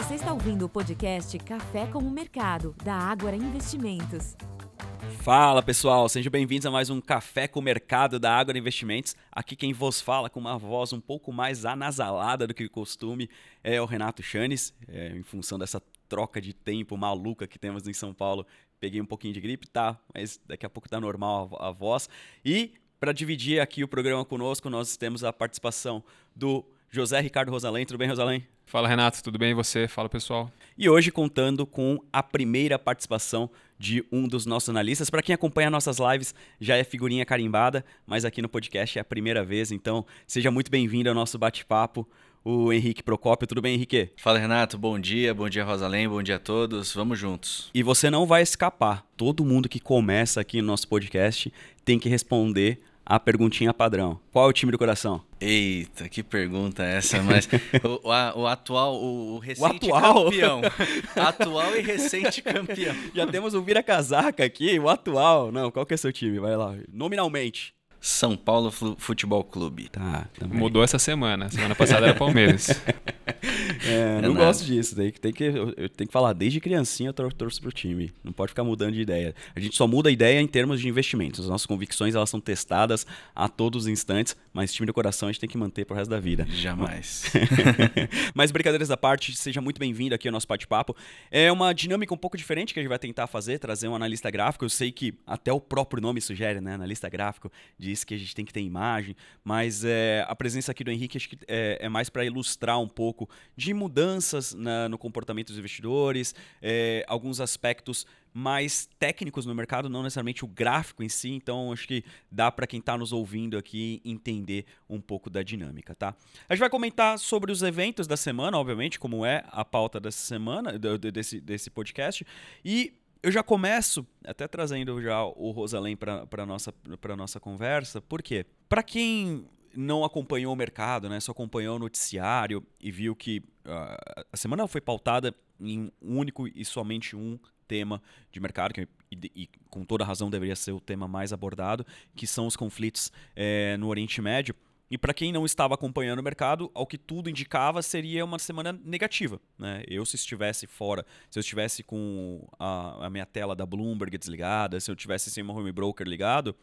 Você está ouvindo o podcast Café com o Mercado, da Ágora Investimentos. Fala pessoal, sejam bem-vindos a mais um Café com o Mercado da Ágora Investimentos. Aqui quem vos fala com uma voz um pouco mais anasalada do que o costume é o Renato Chanes, é, em função dessa troca de tempo maluca que temos em São Paulo. Peguei um pouquinho de gripe, tá, mas daqui a pouco tá normal a, a voz. E para dividir aqui o programa conosco, nós temos a participação do José Ricardo Rosalém. Tudo bem, Rosalém? Fala, Renato. Tudo bem e você? Fala, pessoal. E hoje contando com a primeira participação de um dos nossos analistas. Para quem acompanha nossas lives, já é figurinha carimbada, mas aqui no podcast é a primeira vez, então seja muito bem-vindo ao nosso bate-papo. O Henrique Procópio, tudo bem, Henrique? Fala, Renato. Bom dia, bom dia, Rosalém, bom dia a todos. Vamos juntos. E você não vai escapar. Todo mundo que começa aqui no nosso podcast tem que responder a perguntinha padrão. Qual é o time do coração? Eita, que pergunta é essa, mas o, o, o, atual, o, o recente o atual? campeão. atual e recente campeão. Já temos um vira-casaca aqui, o atual. Não, qual que é seu time? Vai lá, nominalmente. São Paulo Futebol Clube. Tá, também. Mudou essa semana. Semana passada era Palmeiras. é, não gosto disso. Tem, tem que, eu, tenho que falar, desde criancinha eu tor torço pro time. Não pode ficar mudando de ideia. A gente só muda a ideia em termos de investimentos. As nossas convicções elas são testadas a todos os instantes, mas time do coração a gente tem que manter pro resto da vida. Jamais. mas brincadeiras da parte, seja muito bem-vindo aqui ao nosso bate-papo. É uma dinâmica um pouco diferente que a gente vai tentar fazer, trazer um analista gráfico. Eu sei que até o próprio nome sugere, né? Analista gráfico, de diz que a gente tem que ter imagem, mas é, a presença aqui do Henrique acho que é, é mais para ilustrar um pouco de mudanças na, no comportamento dos investidores, é, alguns aspectos mais técnicos no mercado, não necessariamente o gráfico em si. Então, acho que dá para quem está nos ouvindo aqui entender um pouco da dinâmica, tá? A gente vai comentar sobre os eventos da semana, obviamente, como é a pauta dessa semana, desse, desse podcast. E eu já começo até trazendo já o Rosalém para a nossa, nossa conversa, por quê? Para quem não acompanhou o mercado, né, só acompanhou o noticiário e viu que uh, a semana foi pautada em um único e somente um tema de mercado, que e, e, com toda razão deveria ser o tema mais abordado, que são os conflitos é, no Oriente Médio. E para quem não estava acompanhando o mercado, ao que tudo indicava, seria uma semana negativa. Né? Eu, se estivesse fora, se eu estivesse com a, a minha tela da Bloomberg desligada, se eu tivesse sem meu home broker ligado,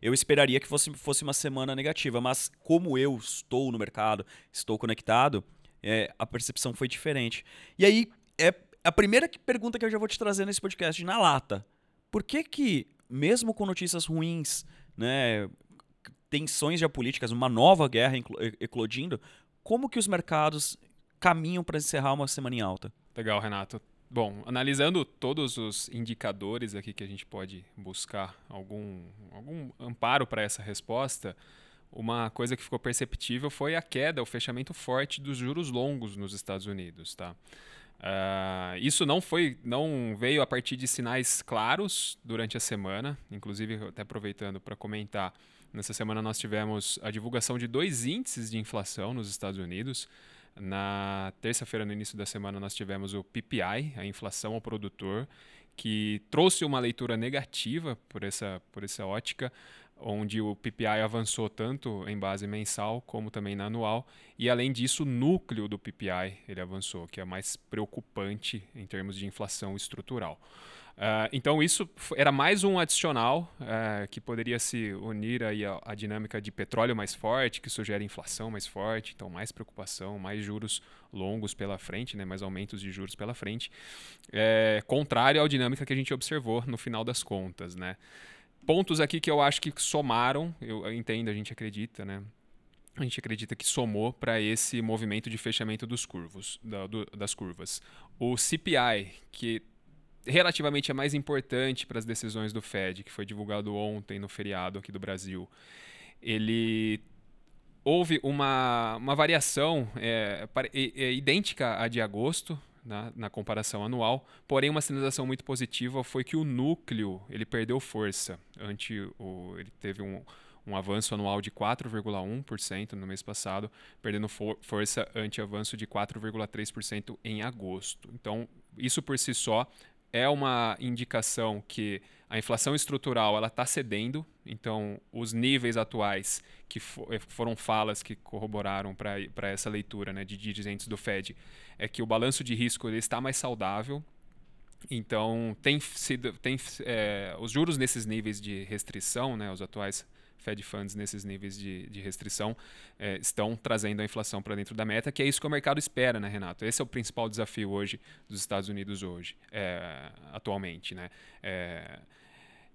eu esperaria que fosse, fosse uma semana negativa. Mas como eu estou no mercado, estou conectado, é, a percepção foi diferente. E aí, é a primeira pergunta que eu já vou te trazer nesse podcast, na lata. Por que que, mesmo com notícias ruins, né, tensões geopolíticas, uma nova guerra eclodindo, como que os mercados caminham para encerrar uma semana em alta? Legal, Renato. Bom, analisando todos os indicadores aqui que a gente pode buscar algum, algum amparo para essa resposta, uma coisa que ficou perceptível foi a queda, o fechamento forte dos juros longos nos Estados Unidos, tá? Uh, isso não foi, não veio a partir de sinais claros durante a semana, inclusive até aproveitando para comentar, Nessa semana nós tivemos a divulgação de dois índices de inflação nos Estados Unidos. Na terça-feira, no início da semana, nós tivemos o PPI, a inflação ao produtor, que trouxe uma leitura negativa por essa, por essa ótica, onde o PPI avançou tanto em base mensal como também na anual, e além disso, o núcleo do PPI ele avançou, que é mais preocupante em termos de inflação estrutural. Uh, então isso era mais um adicional uh, que poderia se unir aí à, à, dinâmica de petróleo mais forte, que sugere inflação mais forte, então mais preocupação, mais juros longos pela frente, né, mais aumentos de juros pela frente, é, contrário à dinâmica que a gente observou no final das contas. Né. Pontos aqui que eu acho que somaram, eu entendo, a gente acredita, né, a gente acredita que somou para esse movimento de fechamento dos curvos, da, do, das curvas. O CPI, que relativamente é mais importante para as decisões do Fed, que foi divulgado ontem no feriado aqui do Brasil, ele houve uma, uma variação é, é, idêntica à de agosto, na, na, comparação anual, porém uma sinalização muito positiva foi que o núcleo ele perdeu força. Ante o, ele teve um, um avanço anual de 4,1% no mês passado, perdendo for, força ante avanço de 4,3% em agosto. Então, isso por si só é uma indicação que a inflação estrutural ela está cedendo, então os níveis atuais que for, foram falas que corroboraram para essa leitura né, de dirigentes do Fed é que o balanço de risco ele está mais saudável, então, tem sido, tem, é, os juros nesses níveis de restrição, né, os atuais Fed Funds nesses níveis de, de restrição, é, estão trazendo a inflação para dentro da meta, que é isso que o mercado espera, né, Renato? Esse é o principal desafio hoje dos Estados Unidos hoje, é, atualmente, né? É,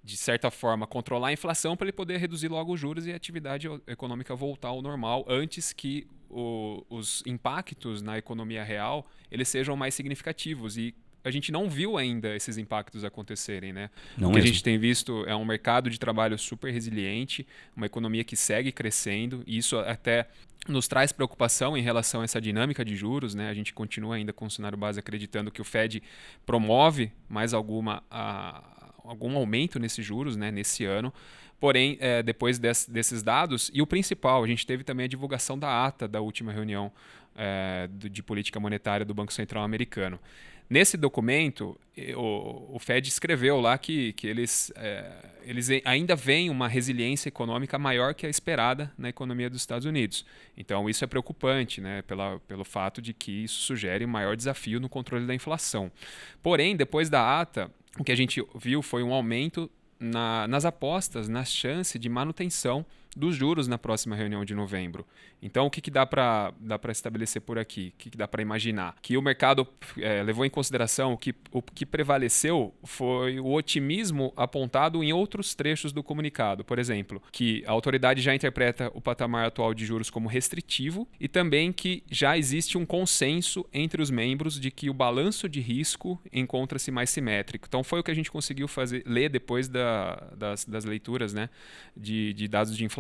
de certa forma, controlar a inflação para ele poder reduzir logo os juros e a atividade econômica voltar ao normal antes que o, os impactos na economia real eles sejam mais significativos e a gente não viu ainda esses impactos acontecerem, né? Não o que mesmo. a gente tem visto é um mercado de trabalho super resiliente, uma economia que segue crescendo, e isso até nos traz preocupação em relação a essa dinâmica de juros, né? A gente continua ainda com o cenário base acreditando que o Fed promove mais alguma a, algum aumento nesses juros, né? Nesse ano. Porém, é, depois des, desses dados, e o principal, a gente teve também a divulgação da ata da última reunião é, de política monetária do Banco Central americano. Nesse documento, o, o Fed escreveu lá que, que eles, é, eles ainda veem uma resiliência econômica maior que a esperada na economia dos Estados Unidos. Então, isso é preocupante, né, pela, pelo fato de que isso sugere um maior desafio no controle da inflação. Porém, depois da ata, o que a gente viu foi um aumento na, nas apostas, na chance de manutenção dos juros na próxima reunião de novembro. Então, o que, que dá para dá estabelecer por aqui? O que, que dá para imaginar? Que o mercado é, levou em consideração que o que prevaleceu foi o otimismo apontado em outros trechos do comunicado. Por exemplo, que a autoridade já interpreta o patamar atual de juros como restritivo e também que já existe um consenso entre os membros de que o balanço de risco encontra-se mais simétrico. Então, foi o que a gente conseguiu fazer ler depois da, das, das leituras né, de, de dados de inflação.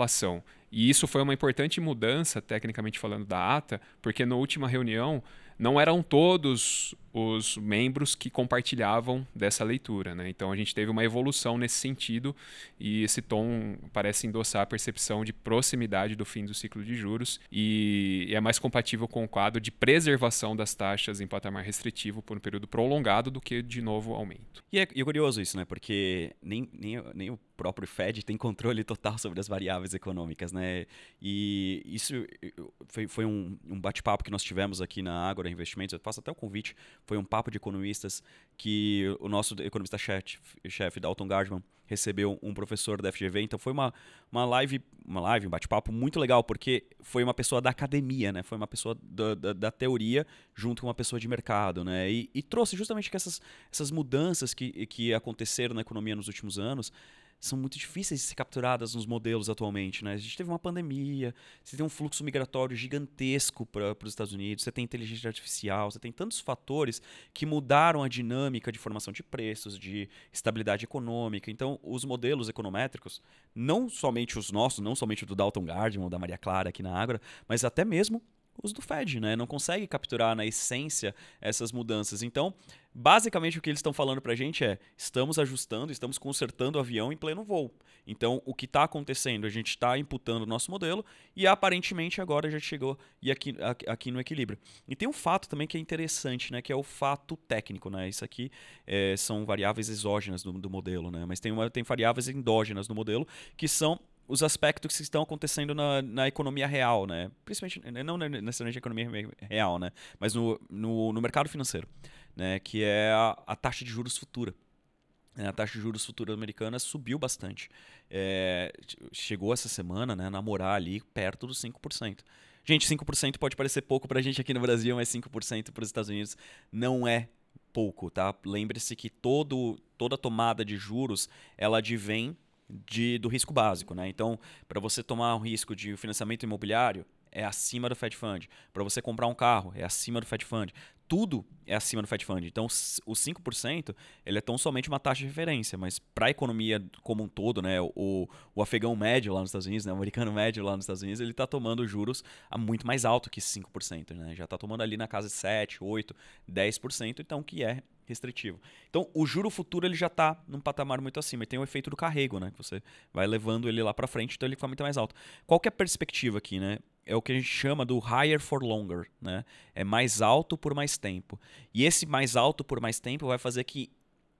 E isso foi uma importante mudança, tecnicamente falando, da ata, porque na última reunião não eram todos os membros que compartilhavam dessa leitura. Né? Então a gente teve uma evolução nesse sentido e esse tom parece endossar a percepção de proximidade do fim do ciclo de juros e é mais compatível com o quadro de preservação das taxas em patamar restritivo por um período prolongado do que de novo aumento. E é, e é curioso isso, né? Porque nem, nem, nem o próprio Fed tem controle total sobre as variáveis econômicas, né? E isso foi, foi um, um bate-papo que nós tivemos aqui na Agora Investimentos. Eu faço até o convite foi um papo de economistas que o nosso economista-chefe, chefe Dalton Gardman, recebeu um professor da FGV. Então foi uma, uma live, uma live, um bate-papo muito legal, porque foi uma pessoa da academia, né? Foi uma pessoa da, da, da teoria junto com uma pessoa de mercado, né? E, e trouxe justamente que essas, essas mudanças que, que aconteceram na economia nos últimos anos são muito difíceis de ser capturadas nos modelos atualmente. Né? A gente teve uma pandemia, você tem um fluxo migratório gigantesco para os Estados Unidos, você tem inteligência artificial, você tem tantos fatores que mudaram a dinâmica de formação de preços, de estabilidade econômica. Então, os modelos econométricos, não somente os nossos, não somente o do Dalton Gardman ou da Maria Clara aqui na Ágora, mas até mesmo os do Fed, né? Não consegue capturar na essência essas mudanças. Então, basicamente o que eles estão falando para a gente é: estamos ajustando, estamos consertando o avião em pleno voo. Então, o que está acontecendo? A gente está imputando o nosso modelo e aparentemente agora já chegou e aqui, aqui no equilíbrio. E tem um fato também que é interessante, né? Que é o fato técnico, né? Isso aqui é, são variáveis exógenas do, do modelo, né? Mas tem, uma, tem variáveis endógenas no modelo que são os aspectos que estão acontecendo na, na economia real, né? Principalmente, não necessariamente na economia real, né? Mas no, no, no mercado financeiro, né? Que é a, a taxa de juros futura. É, a taxa de juros futura americana subiu bastante. É, chegou essa semana né, a namorar ali perto dos 5%. Gente, 5% pode parecer pouco para a gente aqui no Brasil, mas 5% para os Estados Unidos não é pouco, tá? Lembre-se que todo, toda tomada de juros, ela advém de, do risco básico. Né? Então, para você tomar um risco de financiamento imobiliário, é acima do Fed Fund. Para você comprar um carro, é acima do Fed Fund. Tudo é acima do Fed Fund. Então, o 5% ele é tão somente uma taxa de referência, mas para a economia como um todo, né, o, o afegão médio lá nos Estados Unidos, né, o americano médio lá nos Estados Unidos, ele está tomando juros a muito mais alto que 5%. Né? Já está tomando ali na casa de 7, 8, 10%, então que é restritivo. Então, o juro futuro ele já está num patamar muito acima. E tem o efeito do carrego, né? Que você vai levando ele lá para frente, então ele fica muito mais alto. Qual que é a perspectiva aqui, né? É o que a gente chama do higher for longer, né? É mais alto por mais tempo. E esse mais alto por mais tempo vai fazer que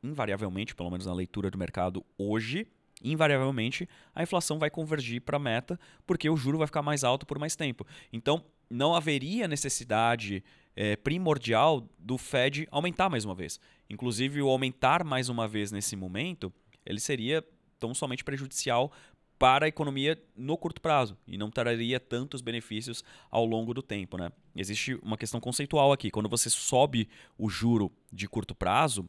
invariavelmente, pelo menos na leitura do mercado hoje, invariavelmente a inflação vai convergir para a meta, porque o juro vai ficar mais alto por mais tempo. Então, não haveria necessidade é, primordial do Fed aumentar mais uma vez. Inclusive, o aumentar mais uma vez nesse momento, ele seria tão somente prejudicial para a economia no curto prazo e não traria tantos benefícios ao longo do tempo. Né? Existe uma questão conceitual aqui. Quando você sobe o juro de curto prazo,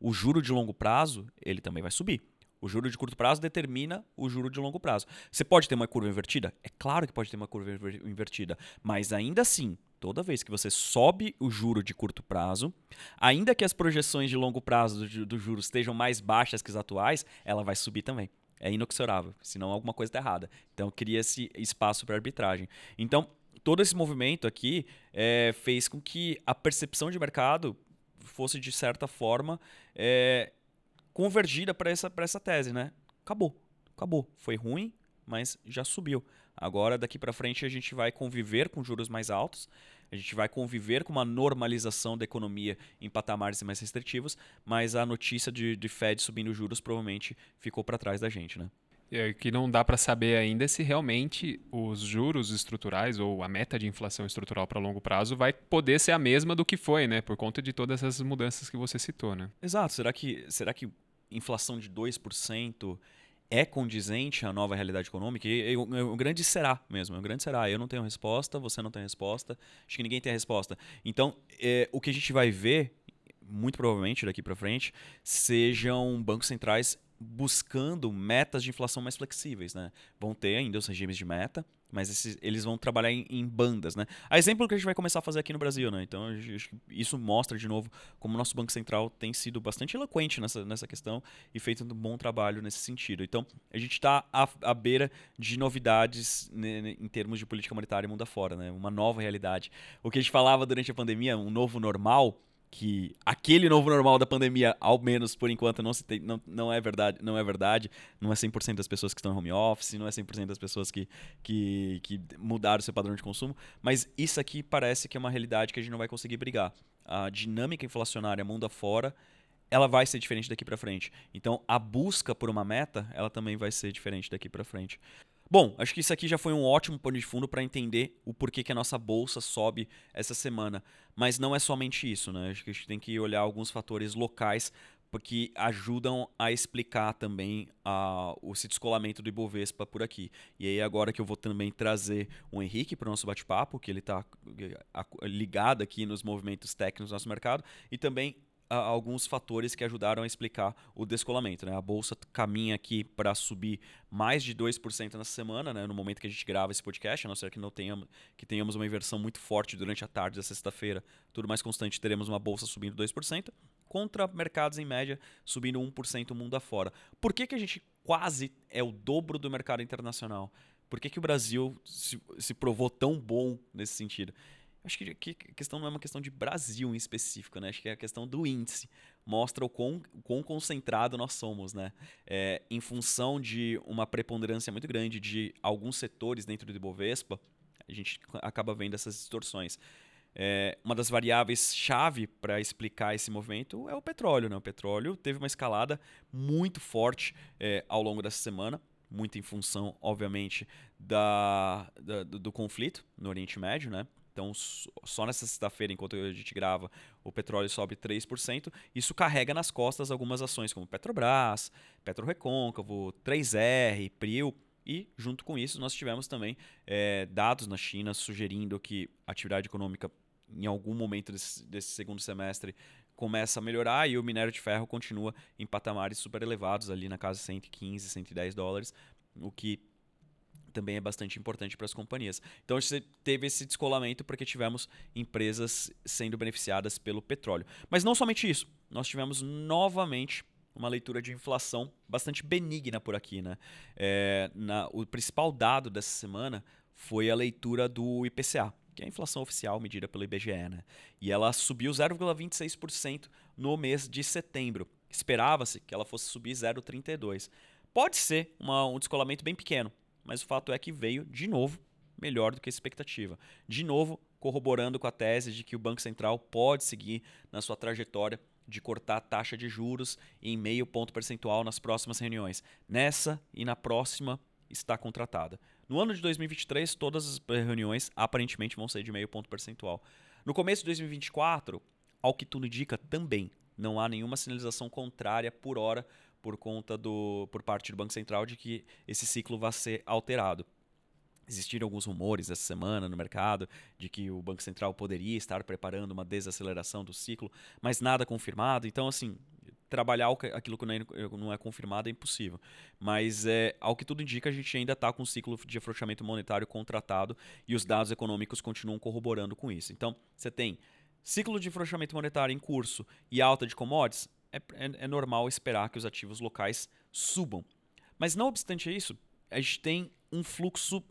o juro de longo prazo ele também vai subir. O juro de curto prazo determina o juro de longo prazo. Você pode ter uma curva invertida? É claro que pode ter uma curva invertida, mas ainda assim, toda vez que você sobe o juro de curto prazo, ainda que as projeções de longo prazo do, do juro estejam mais baixas que as atuais, ela vai subir também. É inexorável, senão alguma coisa está errada. Então cria esse espaço para arbitragem. Então, todo esse movimento aqui é, fez com que a percepção de mercado fosse, de certa forma, é, convergida para essa, essa tese, né? Acabou. Acabou. Foi ruim, mas já subiu. Agora, daqui para frente, a gente vai conviver com juros mais altos, a gente vai conviver com uma normalização da economia em patamares mais restritivos, mas a notícia de, de Fed subindo juros provavelmente ficou para trás da gente, né? É, que não dá para saber ainda se realmente os juros estruturais ou a meta de inflação estrutural para longo prazo vai poder ser a mesma do que foi, né? Por conta de todas essas mudanças que você citou, né? Exato. Será que, será que inflação de 2% é condizente à nova realidade econômica? E, o grande será mesmo, o grande será. Eu não tenho resposta, você não tem resposta, acho que ninguém tem a resposta. Então, é, o que a gente vai ver, muito provavelmente daqui para frente, sejam bancos centrais buscando metas de inflação mais flexíveis, né? Vão ter ainda os regimes de meta, mas esses, eles vão trabalhar em, em, bandas, né? A exemplo que a gente vai começar a fazer aqui no Brasil, né? Então isso mostra de novo como o nosso Banco Central tem sido bastante eloquente nessa, nessa questão e feito um bom trabalho nesse sentido. Então a gente está à, à, beira de novidades né, em termos de política monetária mundo afora, né? Uma nova realidade. O que a gente falava durante a pandemia, um novo normal, que aquele novo normal da pandemia, ao menos por enquanto, não, tem, não, não é verdade, não é verdade, não é 100% das pessoas que estão em home office, não é 100% das pessoas que, que, que mudaram seu padrão de consumo, mas isso aqui parece que é uma realidade que a gente não vai conseguir brigar. A dinâmica inflacionária mundo afora, ela vai ser diferente daqui para frente. Então, a busca por uma meta, ela também vai ser diferente daqui para frente. Bom, acho que isso aqui já foi um ótimo pano de fundo para entender o porquê que a nossa bolsa sobe essa semana. Mas não é somente isso, né? Acho que a gente tem que olhar alguns fatores locais porque ajudam a explicar também a, esse descolamento do Ibovespa por aqui. E aí agora que eu vou também trazer o Henrique para o nosso bate-papo, que ele está ligado aqui nos movimentos técnicos do nosso mercado, e também alguns fatores que ajudaram a explicar o descolamento. Né? A bolsa caminha aqui para subir mais de 2% nessa semana, né? no momento que a gente grava esse podcast, a não ser que, não tenhamos, que tenhamos uma inversão muito forte durante a tarde da sexta-feira, tudo mais constante, teremos uma bolsa subindo 2%, contra mercados em média subindo 1% mundo afora. Por que, que a gente quase é o dobro do mercado internacional? Por que, que o Brasil se, se provou tão bom nesse sentido? Acho que, a questão não é uma questão de Brasil em específico, né? Acho que é a questão do índice. Mostra o quão, quão concentrado nós somos, né? É, em função de uma preponderância muito grande de alguns setores dentro do Ibovespa, a gente acaba vendo essas distorções. É, uma das variáveis chave para explicar esse movimento é o petróleo. Né? O petróleo teve uma escalada muito forte é, ao longo dessa semana, muito em função, obviamente, da, da do, do conflito no Oriente Médio, né? Então, só nessa sexta-feira, enquanto a gente grava, o petróleo sobe 3%. Isso carrega nas costas algumas ações como Petrobras, Petro Recôncavo, 3R, Prio. E, junto com isso, nós tivemos também é, dados na China sugerindo que a atividade econômica, em algum momento desse, desse segundo semestre, começa a melhorar e o minério de ferro continua em patamares super elevados, ali na casa de 115, 110 dólares, o que também é bastante importante para as companhias. Então você teve esse descolamento porque tivemos empresas sendo beneficiadas pelo petróleo. Mas não somente isso, nós tivemos novamente uma leitura de inflação bastante benigna por aqui. Né? É, na, o principal dado dessa semana foi a leitura do IPCA, que é a inflação oficial medida pelo IBGE. Né? E ela subiu 0,26% no mês de setembro. Esperava-se que ela fosse subir 0,32%. Pode ser uma, um descolamento bem pequeno, mas o fato é que veio de novo melhor do que a expectativa. De novo, corroborando com a tese de que o Banco Central pode seguir na sua trajetória de cortar a taxa de juros em meio ponto percentual nas próximas reuniões. Nessa e na próxima está contratada. No ano de 2023, todas as reuniões aparentemente vão ser de meio ponto percentual. No começo de 2024, ao que tudo indica, também não há nenhuma sinalização contrária por hora por conta do por parte do Banco Central de que esse ciclo vai ser alterado. Existiram alguns rumores essa semana no mercado de que o Banco Central poderia estar preparando uma desaceleração do ciclo, mas nada confirmado. Então, assim, trabalhar aquilo que não é, confirmado é impossível. Mas, é, ao que tudo indica, a gente ainda está com um ciclo de afrouxamento monetário contratado e os dados econômicos continuam corroborando com isso. Então, você tem ciclo de afrouxamento monetário em curso e alta de commodities, é, é, é normal esperar que os ativos locais subam. Mas, não obstante isso, a gente tem um fluxo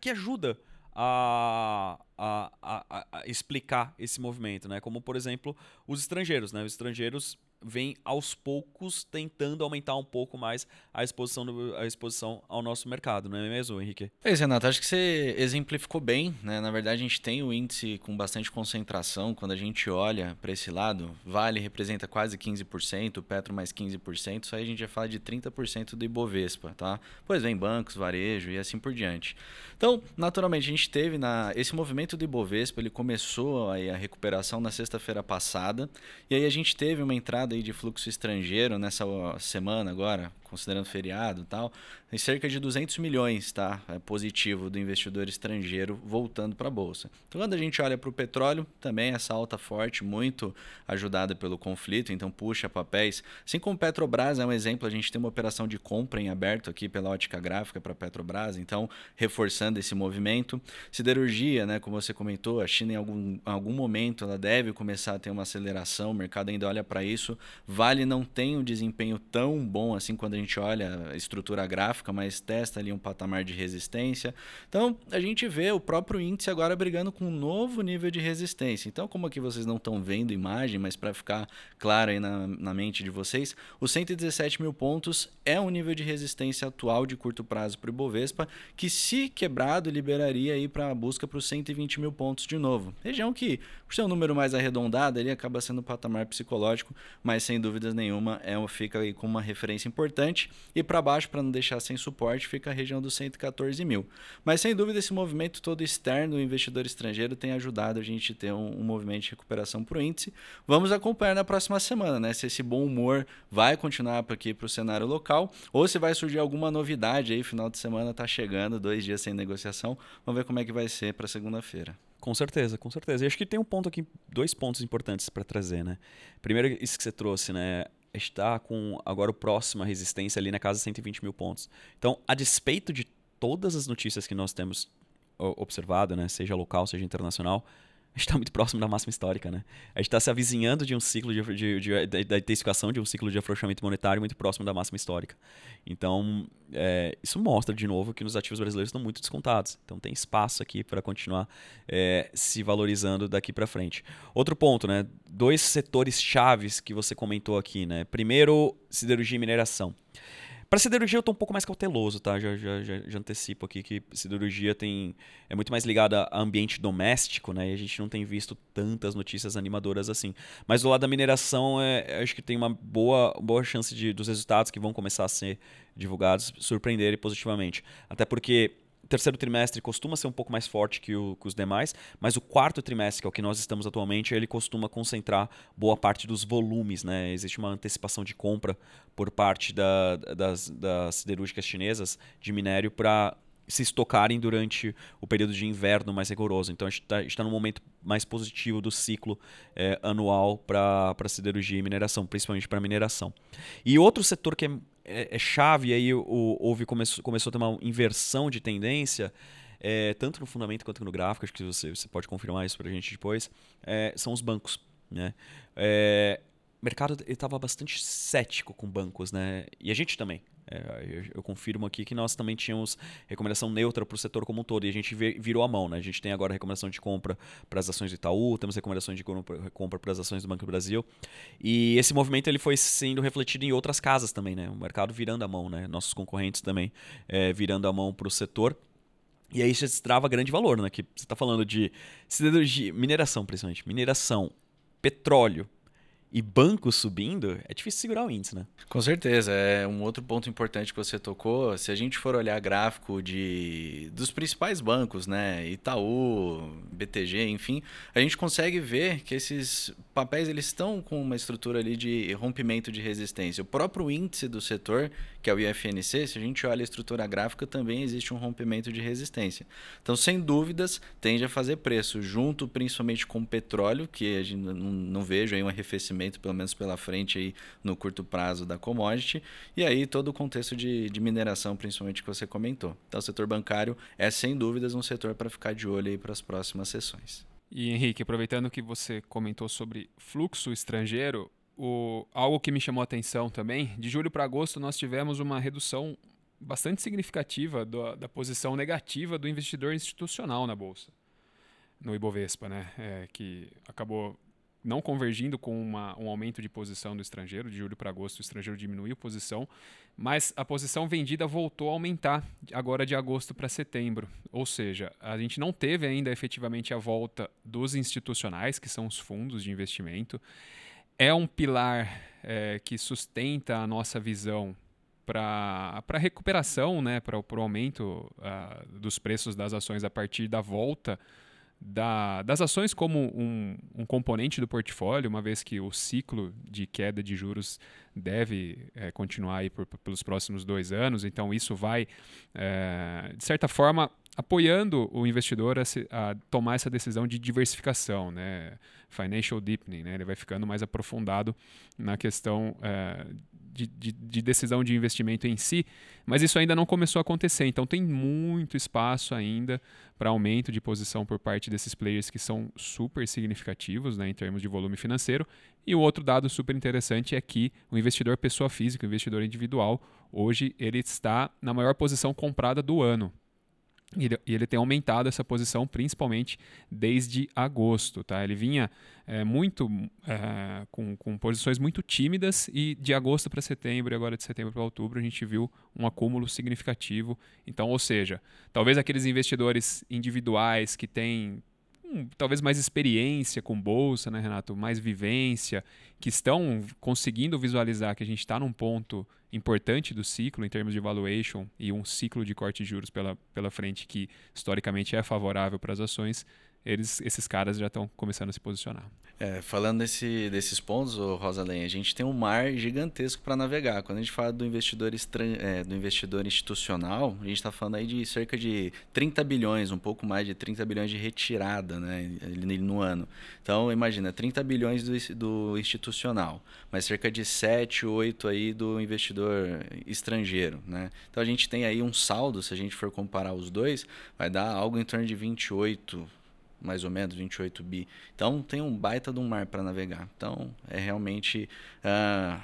que ajuda a, a, a, a, explicar esse movimento, né? Como por exemplo os estrangeiros, né? Os estrangeiros vem aos poucos tentando aumentar um pouco mais a exposição, do, a exposição ao nosso mercado, não é mesmo, Henrique? É, Renato, acho que você exemplificou bem, né? Na verdade, a gente tem o índice com bastante concentração, quando a gente olha para esse lado, Vale representa quase 15%, Petro mais 15%, isso aí a gente já fala de 30% do Ibovespa, tá? Pois vem bancos, varejo e assim por diante. Então, naturalmente, a gente teve na esse movimento do Ibovespa, ele começou aí a recuperação na sexta-feira passada, e aí a gente teve uma entrada aí de fluxo estrangeiro nessa semana agora, considerando feriado e tal, tem cerca de 200 milhões tá, é positivo do investidor estrangeiro voltando para a Bolsa. Então, quando a gente olha para o petróleo, também essa alta forte, muito ajudada pelo conflito, então puxa papéis. Assim como Petrobras é um exemplo, a gente tem uma operação de compra em aberto aqui pela ótica gráfica para Petrobras, então reforçando esse movimento. Siderurgia, né, como você comentou, a China em algum, algum momento ela deve começar a ter uma aceleração, o mercado ainda olha para isso. Vale não tem um desempenho tão bom assim quando a gente olha a estrutura gráfica, mas testa ali um patamar de resistência. Então, a gente vê o próprio índice agora brigando com um novo nível de resistência. Então, como aqui vocês não estão vendo imagem, mas para ficar claro aí na, na mente de vocês, os 117 mil pontos é um nível de resistência atual de curto prazo para o Ibovespa, que se quebrado, liberaria aí para a busca para os 120 mil pontos de novo. Região que, por ser um número mais arredondado, ele acaba sendo um patamar psicológico, mas sem dúvidas nenhuma é, fica aí com uma referência importante importante. E para baixo, para não deixar sem suporte, fica a região dos 114 mil. Mas sem dúvida, esse movimento todo externo, o investidor estrangeiro, tem ajudado a gente ter um, um movimento de recuperação para o índice. Vamos acompanhar na próxima semana, né? Se esse bom humor vai continuar aqui para o cenário local ou se vai surgir alguma novidade aí. Final de semana está chegando, dois dias sem negociação. Vamos ver como é que vai ser para segunda-feira. Com certeza, com certeza. E acho que tem um ponto aqui, dois pontos importantes para trazer, né? Primeiro, isso que você trouxe, né? Está com agora o próximo a resistência ali na casa de 120 mil pontos. Então, a despeito de todas as notícias que nós temos observado, né, seja local, seja internacional, a gente está muito próximo da máxima histórica, né? A gente está se avizinhando de um ciclo de, de, de, de, da intensificação de um ciclo de afrouxamento monetário muito próximo da máxima histórica. Então, é, isso mostra de novo que os ativos brasileiros estão muito descontados. Então, tem espaço aqui para continuar é, se valorizando daqui para frente. Outro ponto, né? Dois setores chaves que você comentou aqui, né? Primeiro, siderurgia e mineração. Para siderurgia eu estou um pouco mais cauteloso, tá? Já, já, já, já, antecipo aqui que siderurgia tem é muito mais ligada a ambiente doméstico, né? E a gente não tem visto tantas notícias animadoras assim. Mas do lado da mineração, é, acho que tem uma boa, boa chance de, dos resultados que vão começar a ser divulgados surpreenderem positivamente. Até porque terceiro trimestre costuma ser um pouco mais forte que, o, que, os demais, mas o quarto trimestre, que é o que nós estamos atualmente, ele costuma concentrar boa parte dos volumes. Né? Existe uma antecipação de compra por parte da, das, das siderúrgicas chinesas de minério para se estocarem durante o período de inverno mais rigoroso. Então a gente está tá num momento mais positivo do ciclo é, anual para siderurgia e mineração, principalmente para mineração. E outro setor que é é, é chave, aí o, houve, começou, começou a ter uma inversão de tendência, é, tanto no fundamento quanto no gráfico, acho que você, você pode confirmar isso para a gente depois, é, são os bancos. Né? É, o mercado estava bastante cético com bancos, né? e a gente também. É, eu, confirmo aqui que nós também tínhamos recomendação neutra para o setor como um todo e a gente virou a mão. Né? A gente tem agora recomendação de compra para as ações do Itaú, temos recomendações de compra para as ações do Banco do Brasil. E esse movimento ele foi sendo refletido em outras casas também. Né? O mercado virando a mão, né? nossos concorrentes também é, virando a mão para o setor. E aí isso destrava grande valor, né? Que você está falando de siderurgia, mineração, principalmente. Mineração, petróleo e bancos subindo, é difícil segurar o índice, né? Com certeza. É um outro ponto importante que você tocou. Se a gente for olhar gráfico de dos principais bancos, né? Itaú, BTG, enfim, a gente consegue ver que esses papéis eles estão com uma estrutura ali de rompimento de resistência. O próprio índice do setor, que é o IFNC, se a gente olha a estrutura gráfica, também existe um rompimento de resistência. Então, sem dúvidas, tende a fazer preço, junto principalmente com o petróleo, que a gente não, não vejo aí um arrefecimento pelo menos pela frente aí no curto prazo da commodity, e aí todo o contexto de, de mineração, principalmente que você comentou. Então, o setor bancário é sem dúvidas um setor para ficar de olho aí para as próximas sessões. E Henrique, aproveitando que você comentou sobre fluxo estrangeiro, o, algo que me chamou a atenção também, de julho para agosto nós tivemos uma redução bastante significativa do, da posição negativa do investidor institucional na bolsa, no Ibovespa, né? É, que acabou não convergindo com uma, um aumento de posição do estrangeiro, de julho para agosto o estrangeiro diminuiu posição, mas a posição vendida voltou a aumentar agora de agosto para setembro. Ou seja, a gente não teve ainda efetivamente a volta dos institucionais, que são os fundos de investimento. É um pilar é, que sustenta a nossa visão para a recuperação, né, para o aumento uh, dos preços das ações a partir da volta da, das ações como um, um, componente do portfólio, uma vez que o ciclo de queda de juros deve é, continuar aí por, pelos próximos dois anos, então isso vai, é, de certa forma, apoiando o investidor a, se, a, tomar essa decisão de diversificação, né? financial deepening, né? ele vai ficando mais aprofundado na questão é, de, de, de, decisão de investimento em si, mas isso ainda não começou a acontecer. Então tem muito espaço ainda para aumento de posição por parte desses players que são super significativos né, em termos de volume financeiro. E o outro dado super interessante é que o investidor pessoa física, o investidor individual, hoje ele está na maior posição comprada do ano. E ele, ele, tem aumentado essa posição principalmente desde agosto. Tá? Ele vinha é, muito é, com, com, posições muito tímidas e de agosto para setembro e agora de setembro para outubro a gente viu um acúmulo significativo. Então, ou seja, talvez aqueles investidores individuais que têm talvez mais experiência com bolsa, né, Renato? Mais vivência, que estão conseguindo visualizar que a gente está num ponto importante do ciclo em termos de valuation e um ciclo de corte de juros pela, pela frente que historicamente é favorável para as ações, eles, esses caras já estão começando a se posicionar. É, falando desse, desses pontos, Rosalém, a gente tem um mar gigantesco para navegar. Quando a gente fala do investidor, estran... É, do investidor institucional, a gente está falando aí de cerca de 30 bilhões, um pouco mais de 30 bilhões de retirada né, no ano. Então, imagina, 30 bilhões do, do institucional, mas cerca de 7, 8 aí do investidor estrangeiro. Né? Então, a gente tem aí um saldo, se a gente for comparar os dois, vai dar algo em torno de 28 mais ou menos 28 bi. Então tem um baita de um mar para navegar. Então é realmente uh,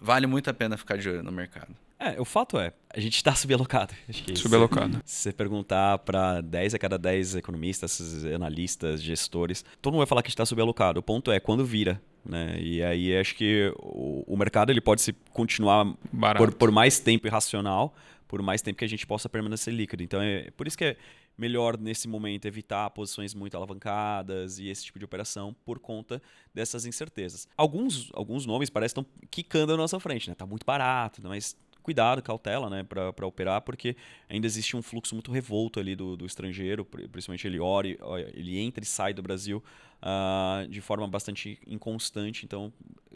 vale muito a pena ficar de olho no mercado. É, o fato é, a gente está subalocado. Subalocado. Se você perguntar para 10 a cada 10 economistas, analistas, gestores, todo mundo vai falar que está subalocado. O ponto é quando vira. Né? E aí acho que o, o mercado ele pode se continuar por, por mais tempo irracional, por mais tempo que a gente possa permanecer líquido. Então é por isso que é melhor nesse momento evitar posições muito alavancadas e esse tipo de operação por conta dessas incertezas. Alguns, alguns nomes parecem estão quicando na nossa frente, né? Tá muito barato, mas cuidado, cautela, né, para operar, porque ainda existe um fluxo muito revolto ali do, do estrangeiro, principalmente ele ora, ele entra e sai do Brasil uh, de forma bastante inconstante, então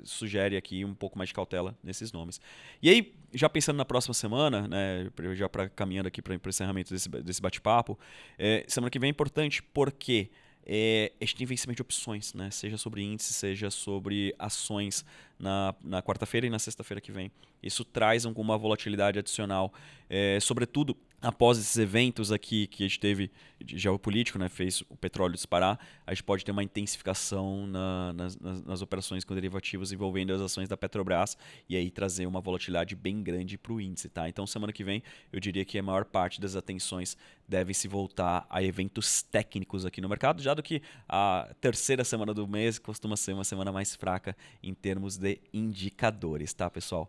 sugere aqui um pouco mais de cautela nesses nomes. E aí, já pensando na próxima semana, né, já para caminhando aqui para o encerramento desse, desse bate-papo, é, semana que vem é importante porque é, a gente tem vencimento de opções, né? seja sobre índice, seja sobre ações na, na quarta-feira e na sexta-feira que vem. Isso traz alguma volatilidade adicional, é, sobretudo após esses eventos aqui que a gente teve geopolítico, né, fez o petróleo disparar, a gente pode ter uma intensificação na, nas, nas, nas, operações com derivativos envolvendo as ações da Petrobras e aí trazer uma volatilidade bem grande para o índice. Tá? Então, semana que vem, eu diria que a maior parte das atenções devem se voltar a eventos técnicos aqui no mercado, já do que a terceira semana do mês costuma ser uma semana mais fraca em termos de indicadores, tá, pessoal?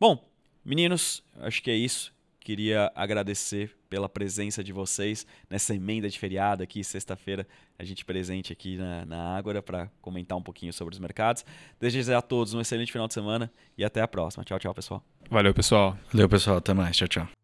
Bom, meninos, acho que é isso Queria agradecer pela presença de vocês nessa emenda de feriado aqui, sexta-feira, a gente presente aqui na, na Ágora para comentar um pouquinho sobre os mercados. Desejo a todos um excelente final de semana e até a próxima. Tchau, tchau, pessoal. Valeu, pessoal. Valeu, pessoal. Até mais. Tchau, tchau.